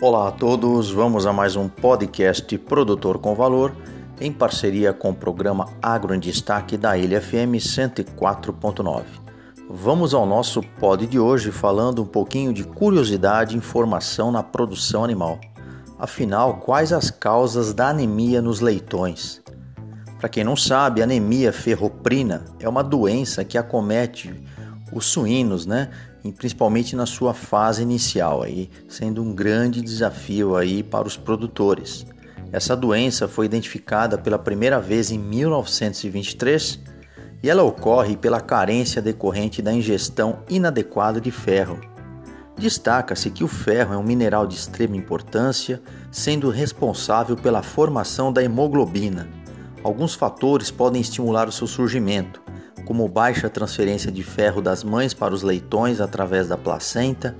Olá a todos, vamos a mais um podcast Produtor com Valor em parceria com o programa Agro em Destaque da Ilha FM 104.9. Vamos ao nosso pod de hoje falando um pouquinho de curiosidade e informação na produção animal. Afinal, quais as causas da anemia nos leitões? Para quem não sabe, anemia ferroprina é uma doença que acomete os suínos, né? E principalmente na sua fase inicial, aí, sendo um grande desafio aí para os produtores. Essa doença foi identificada pela primeira vez em 1923 e ela ocorre pela carência decorrente da ingestão inadequada de ferro. Destaca-se que o ferro é um mineral de extrema importância, sendo responsável pela formação da hemoglobina. Alguns fatores podem estimular o seu surgimento, como baixa transferência de ferro das mães para os leitões através da placenta,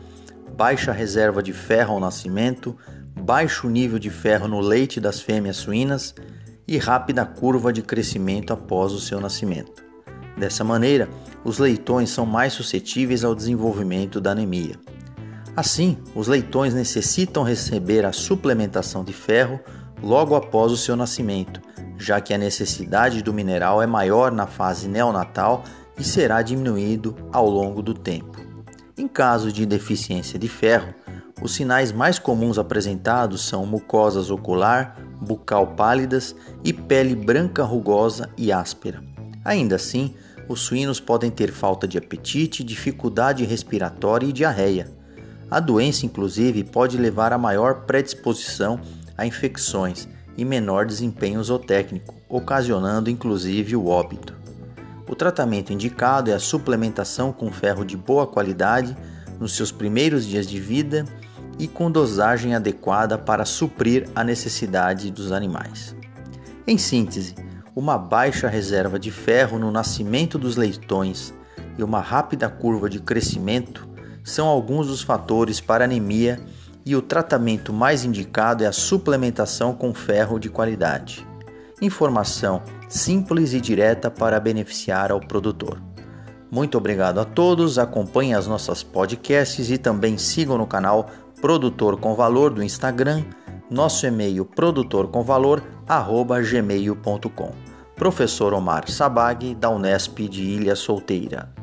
baixa reserva de ferro ao nascimento, baixo nível de ferro no leite das fêmeas suínas e rápida curva de crescimento após o seu nascimento. Dessa maneira, os leitões são mais suscetíveis ao desenvolvimento da anemia. Assim, os leitões necessitam receber a suplementação de ferro logo após o seu nascimento, já que a necessidade do mineral é maior na fase neonatal e será diminuído ao longo do tempo. Em caso de deficiência de ferro, os sinais mais comuns apresentados são mucosas ocular, bucal pálidas e pele branca rugosa e áspera. Ainda assim, os suínos podem ter falta de apetite, dificuldade respiratória e diarreia. A doença, inclusive, pode levar a maior predisposição a infecções e menor desempenho zootécnico, ocasionando inclusive o óbito. O tratamento indicado é a suplementação com ferro de boa qualidade nos seus primeiros dias de vida e com dosagem adequada para suprir a necessidade dos animais. Em síntese, uma baixa reserva de ferro no nascimento dos leitões e uma rápida curva de crescimento são alguns dos fatores para anemia e o tratamento mais indicado é a suplementação com ferro de qualidade. Informação simples e direta para beneficiar ao produtor. Muito obrigado a todos, acompanhem as nossas podcasts e também sigam no canal Produtor com Valor do Instagram, nosso e-mail produtorcomvalor@gmail.com. Professor Omar Sabag da Unesp de Ilha Solteira.